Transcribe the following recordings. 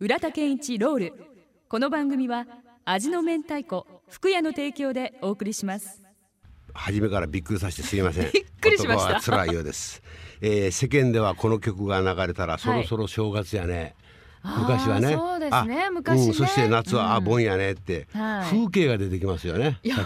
浦田健一ロール。この番組は味の明太子福屋の提供でお送りします。初めからびっくりさせてすいません。びっくりしました。辛いようです、えー、世間ではこの曲が流れたらそろそろ正月やね、昔はね。そうですね。あ昔ね。うん、そして夏は、あ盆やねって、はい。風景が出てきますよねいや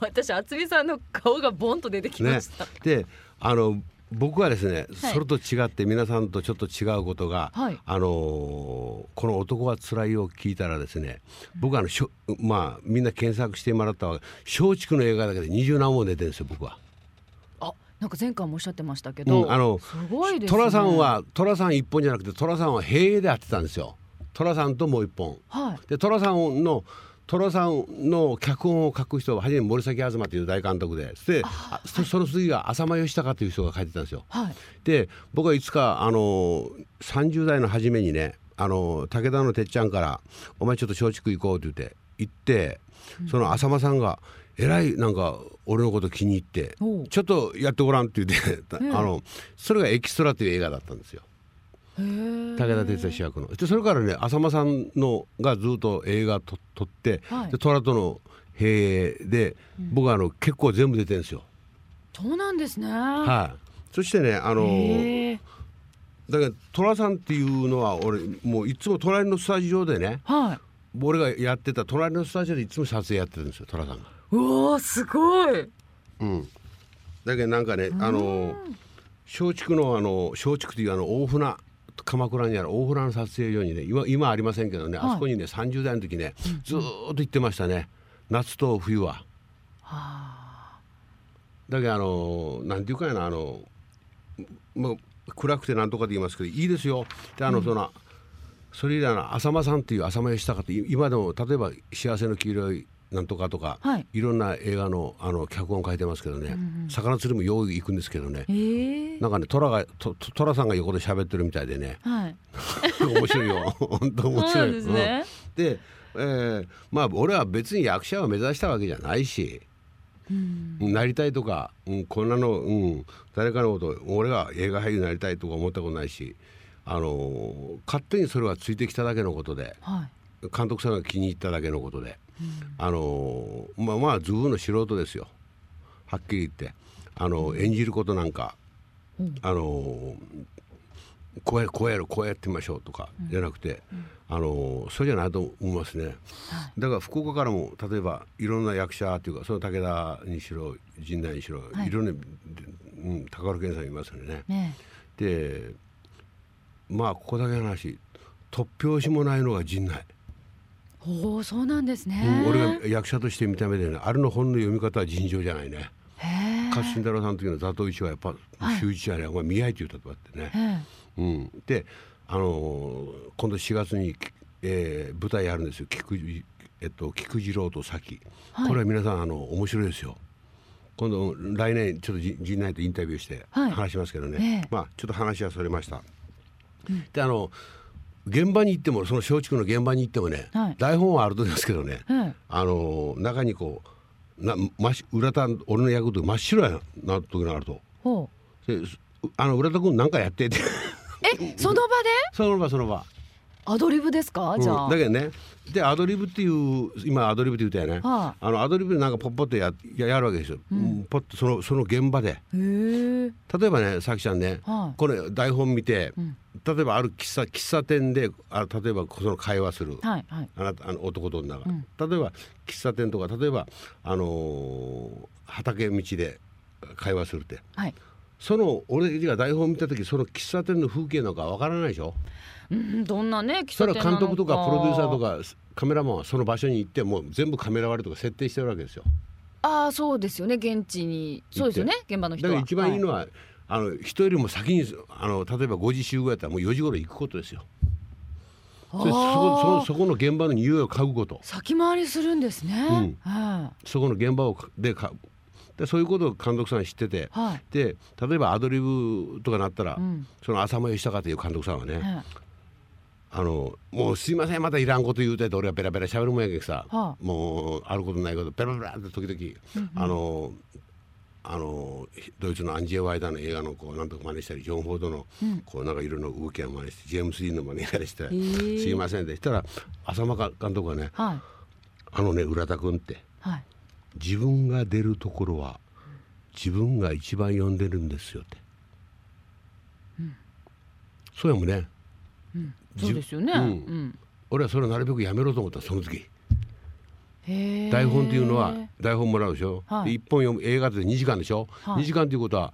私厚美さんの顔がボンと出てきまねした、であの僕はですね、はい。それと違って皆さんとちょっと違うことが、はい。あのーこの「男はつらいよ」を聞いたらですね僕はあのしょまあみんな検索してもらったわ松竹の映画だけで二十何本出てるんですよ僕は。あなんか前回もおっしゃってましたけど、うんあのすごいですね。寅さんは寅さん一本じゃなくて寅さんは平営でやってたんですよ。寅さんともう一本。はい。で寅さんの寅さんの脚本を書く人は初めに森崎東という大監督でであそその次が浅間義孝という人が書いてたんですよ。はい。で僕はいつかあの30代の初めにねあの武田のてっちゃんから「お前ちょっと松竹行こう」って言って行ってその浅間さんがえらいなんか俺のこと気に入ってちょっとやってごらんって言ってええ。あのそれが「エキストラ」という映画だったんですよ武田鉄矢主役の。でそれからね浅間さんのがずっと映画と撮って、はい。で虎との兵で、僕はあの結構全部出てるんですよ。そうなんですね。はい、そしてねあのだから寅さんっていうのは俺もういつも隣のスタジオでねはい。俺がやってた隣のスタジオでいつも撮影やってるんですよ寅さんが。うわーすごい。うん、だけどなんかねあの松竹のあの松竹というあの大船鎌倉にある大船の撮影所にね今今ありませんけどね、はい。あそこにね30代の時ねずーっと行ってましたね。夏と冬は。だけどあのなんていうかやなあのもう暗くてなんとかで言いますけどいいですよ。であの、そのそれ以来の浅間さんっていう浅間義孝って今でも例えば「幸せの黄色いなんとか」とか、はい。ろんな映画のあの脚本書いてますけどね、魚釣りもよう行くんですけどね、へえ。なんかね虎が虎さんが横で喋ってるみたいでね。はい。面白いよ。本当面白い。ですね。うん。で、えーまあ俺は別に役者を目指したわけじゃないし、なりたいとか、うん、こんなの、うん、誰かのこと俺が映画俳優になりたいとか思ったことないし、あのー勝手にそれはついてきただけのことではい監督さんが気に入っただけのことで、あのーまあまあズブの素人ですよ。はっきり言って、あの演じることなんか、あのーこうやこうやるこうやってみましょうとかじゃなくて、あのそれじゃないと思いますね、だから福岡からも例えばいろんな役者というかその武田にしろ陣内にしろ、はい。い、ろんな、うん、高原健さんいますよね。ねでまあここだけの話。突拍子もないのが陣内、おおそうなんですね、うん俺が役者として見た目でねあれの本の読み方は尋常じゃないね。勝新太郎さんの時の座頭市はやっぱ周一やね、お前見合いって言ったとかってね、えうん、で、あのー今度4月に、えー舞台やるんですよ。菊次,、えっと、菊次郎と咲、はい。これは皆さんあの面白いですよ。今度来年ちょっとじ陣内とインタビューしてはい。話しますけどね、ええ。まあちょっと話はそれました、であの現場に行ってもその松竹の現場に行ってもね、はい。台本はあるとですけどね、えあのー中にこうな裏た俺の役と真っ白やな時があると。ほであの浦田君なんかやってって。うえその場で？その場その場アドリブですか？じゃあ、うんだけどね。でアドリブっていう今アドリブって言ったよね、はあ。のアドリブでなんかポッポッとやややるわけですよ、うん。ポッとそのその現場で。例えばねさきちゃんね、はいこれ台本見て、ん。例えばある喫茶喫茶店であ例えばその会話する、はいはい。あなたあの男と女が、うん。例えば喫茶店とか例えば、あのー畑道で会話するって。はいその俺が台本見た時その喫茶店の風景なんかわからないでしょ？うんどんなね喫茶店なの監督とかプロデューサーとかカメラマンはその場所に行ってもう全部カメラ割りとか設定してるわけですよ。ああそうですよね。現地に。そうですよね。現場の人は。だから一番いいのはは、あの人よりも先にあの例えば5時集合やったらもう4時頃行くことですよ。そこそこそこの現場の匂いを嗅ぐこと。先回りするんですね、うん。はそこの現場をかでかでそういうことを監督さん知ってて、いはい。で例えばアドリブとかなったら、うん。その浅間義孝という監督さんはね、はいあのもうすいませんまたいらんこと言うて俺はベラベラ喋るもんやけどさ、はあ。もうあることないことベラベラって時々、あのあのドイツのアンジェ・ワイダーの映画のこうなんとか真似したりジョン・フォードのこうなんかいろんな動きを真似してジェームス・ディーンの真似したりして「ーすいません」でしたら浅間監督がねはい「あのね浦田君ってはい自分が出るところは自分が一番呼んでるんですよ」って、そうやもんね。そうですよね。うん。うん。俺はそれをなるべくやめろと思ったその時。台本っていうのは台本もらうでしょ、はい。で一本読む映画って2時間でしょ、はい。2時間ということは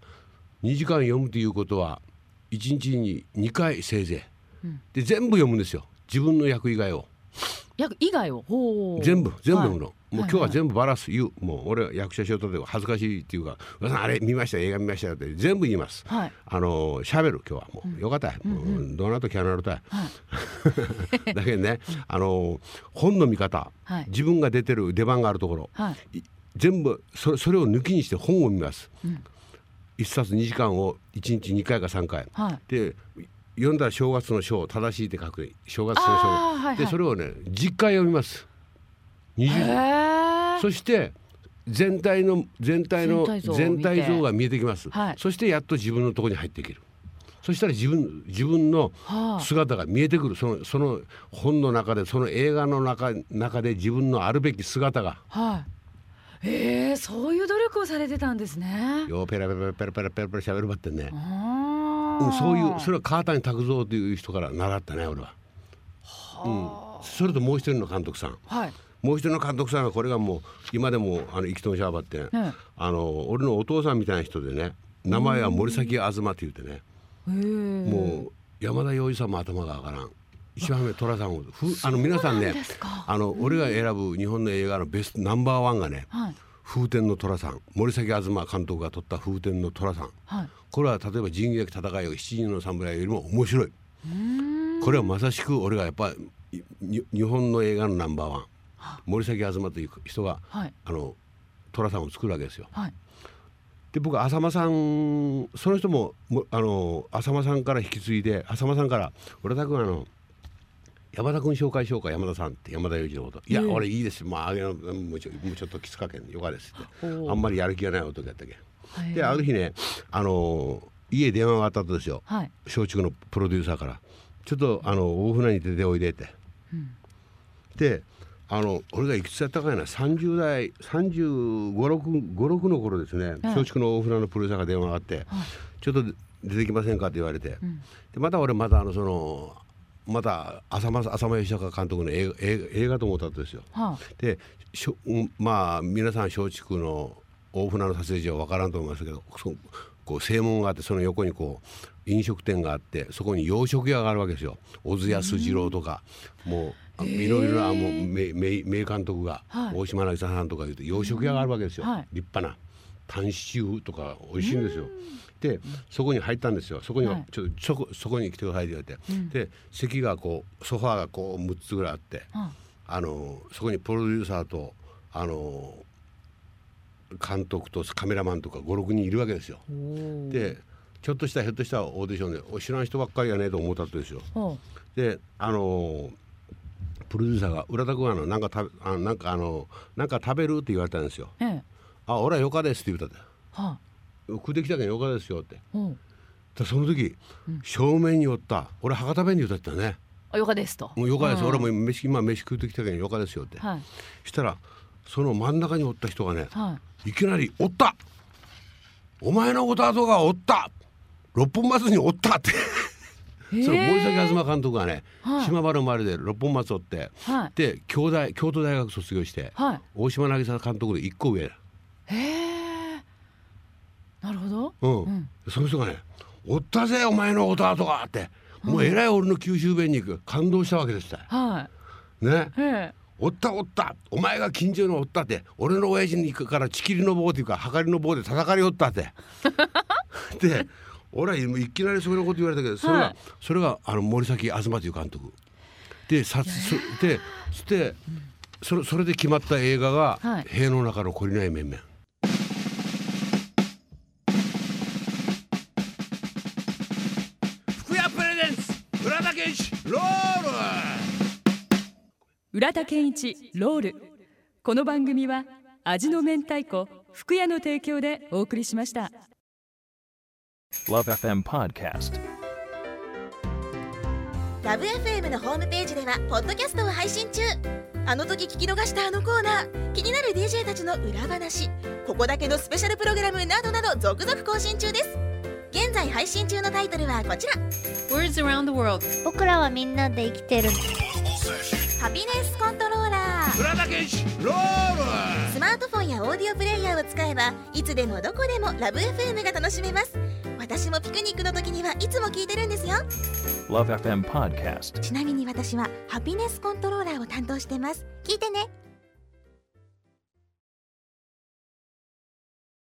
2時間読むということは1日に2回せいぜい、で全部読むんですよ。自分の役以外を役以外を？全部全部の、はい。もう今日は全部バラす言う。もう俺は役者しようとで恥ずかしいっていうか「和田さんあれ？見ました？映画見ました？よ」って全部言います、はい。あの喋る今日は。もう、よかった。い、もうどうなるとキャナルたい、だけどねあの本の見方、はい。自分が出てる出番があるところ、はい。い全部それそれを抜きにして本を見ます、一冊2時間を1日2回か3回、はい。で読んだら正月の正正しいって書く正月のあー正、はいはい。でそれをね10回読みます。20へえそして全体の全体の全体像が見えてきます、はい。そしてやっと自分のところに入っていける。そしたら自分自分のはあ。姿が見えてくる。そのその本の中でその映画の中中で自分のあるべき姿が。はい。へえそういう努力をされてたんですね。ようペラペラペラペラペラペラ喋るばってんね、あーうん、そういうそれは川谷拓三という人から習ったね俺は、うん、それともう一人の監督さん。はい。もう一人の監督さんはこれがもう今でもあの生きとんしゃばって、え。あの俺のお父さんみたいな人でね名前は森崎東って言ってね、もう山田洋次さんも頭が上がらん。一番目寅さんをふあの皆さんねあの俺が選ぶ日本の映画のベストナンバーワンがねはい「風天の寅さん」森崎東監督が撮った「風天の寅さん」はい。これは例えば「仁義なき戦い」を「七人の侍」よりも面白い。これはまさしく俺がやっぱ日本の映画のナンバーワン。森崎東という人がはい。あの寅さんを作るわけですよ。はい。で僕浅間さんその人ももあの浅間さんから引き継いで浅間さんから「俺田君あの山田君紹介しようか山田さん」って山田洋次のこと「いや、ええ俺いいですまああげのもうちょもうちょっときつかけんよかです」って。あんまりやる気がない男やったけはい。んである日ねあの家電話があったとですよ。はい。松竹のプロデューサーから「ちょっとあの大船に出ておいで」って。であの俺がいくつやったかやな。30代3536の頃ですね。はい松竹の大船のプロデューサーが電話があって、ちょっと出てきませんか?」って言われて、でまた俺またあのそのまた浅間浅間義孝監督の映画映画と思ったんですよ。はでしょうんまあ皆さん松竹の大船の撮影所は分からんと思いますけどそこう正門があってその横にこう飲食店があってそこに洋食屋があるわけですよ。小津安二郎とか、もういろいろなもう名名名監督が、はい。大島渚さんとかいうと洋食屋があるわけですよ、はい。立派なタンシチューとか美味しいんですよ。でそこに入ったんですよそこにははいちょそこそこに来てくださいって言われて、で席がこうソファーがこう6つぐらいあって。あはあのそこにプロデューサーとあの監督とカメラマンとか56人いるわけですよ。でちょっとしたひょっとしたオーディションでお知らん人ばっかりやねと思ったとですよ。ほであのプロデューサーが「浦田君あのなんか食べあなんかあのなんか食べる?」って言われたんですよ。うええあ俺はよかですって言ったっては食うてきたけんよかですよって。ほうでその時、正面におった。俺博多弁に言ったね。あよかですと。もうよかです、うん。俺も飯今飯食うてきたけんよかですよって、はい。したらその真ん中におった人がね、はい。きなり「おったお前のこと後がおった!六本松におった」って。いその森崎東監督がね、はい。島原生まれで六本松おって、はい。で京大京都大学卒業して、はい。大島渚監督で一個上。だ、へえなるほど。うん。うん。その人がね「おったぜお前のこと後が」ってもうえらい俺の九州弁に感動したわけですって。はね。いへえおったおった。お前が近所のおったって俺の親父に行くからちきりの棒っていうかはかりの棒で叩かれよったって。で俺はいきなりそれのこと言われたけどそれが、はい。それがあの森崎東という監督。でさそでそしてそれそれで決まった映画が「はい。塀の中の懲りない面々」浦田健一ロール。この番組は味の明太子福屋の提供でお送りしました。Love FM Podcast. ラブ f m のホームページではポッドキャストを配信中。あの時聞き逃したあのコーナー気になる DJ たちの裏話ここだけのスペシャルプログラムなどなど続々更新中です。現在配信中のタイトルはこちら。Words around the world. 僕らはみんなで生きてるハピネスコントローラー。倉田健志ロール。スマートフォンやオーディオプレイヤーを使えばいつでもどこでもラブ f m が楽しめます。私もピクニックの時にはいつも聞いてるんですよ。Love FM Podcast. ちなみに私はハピネスコントローラーを担当してます。聞いてね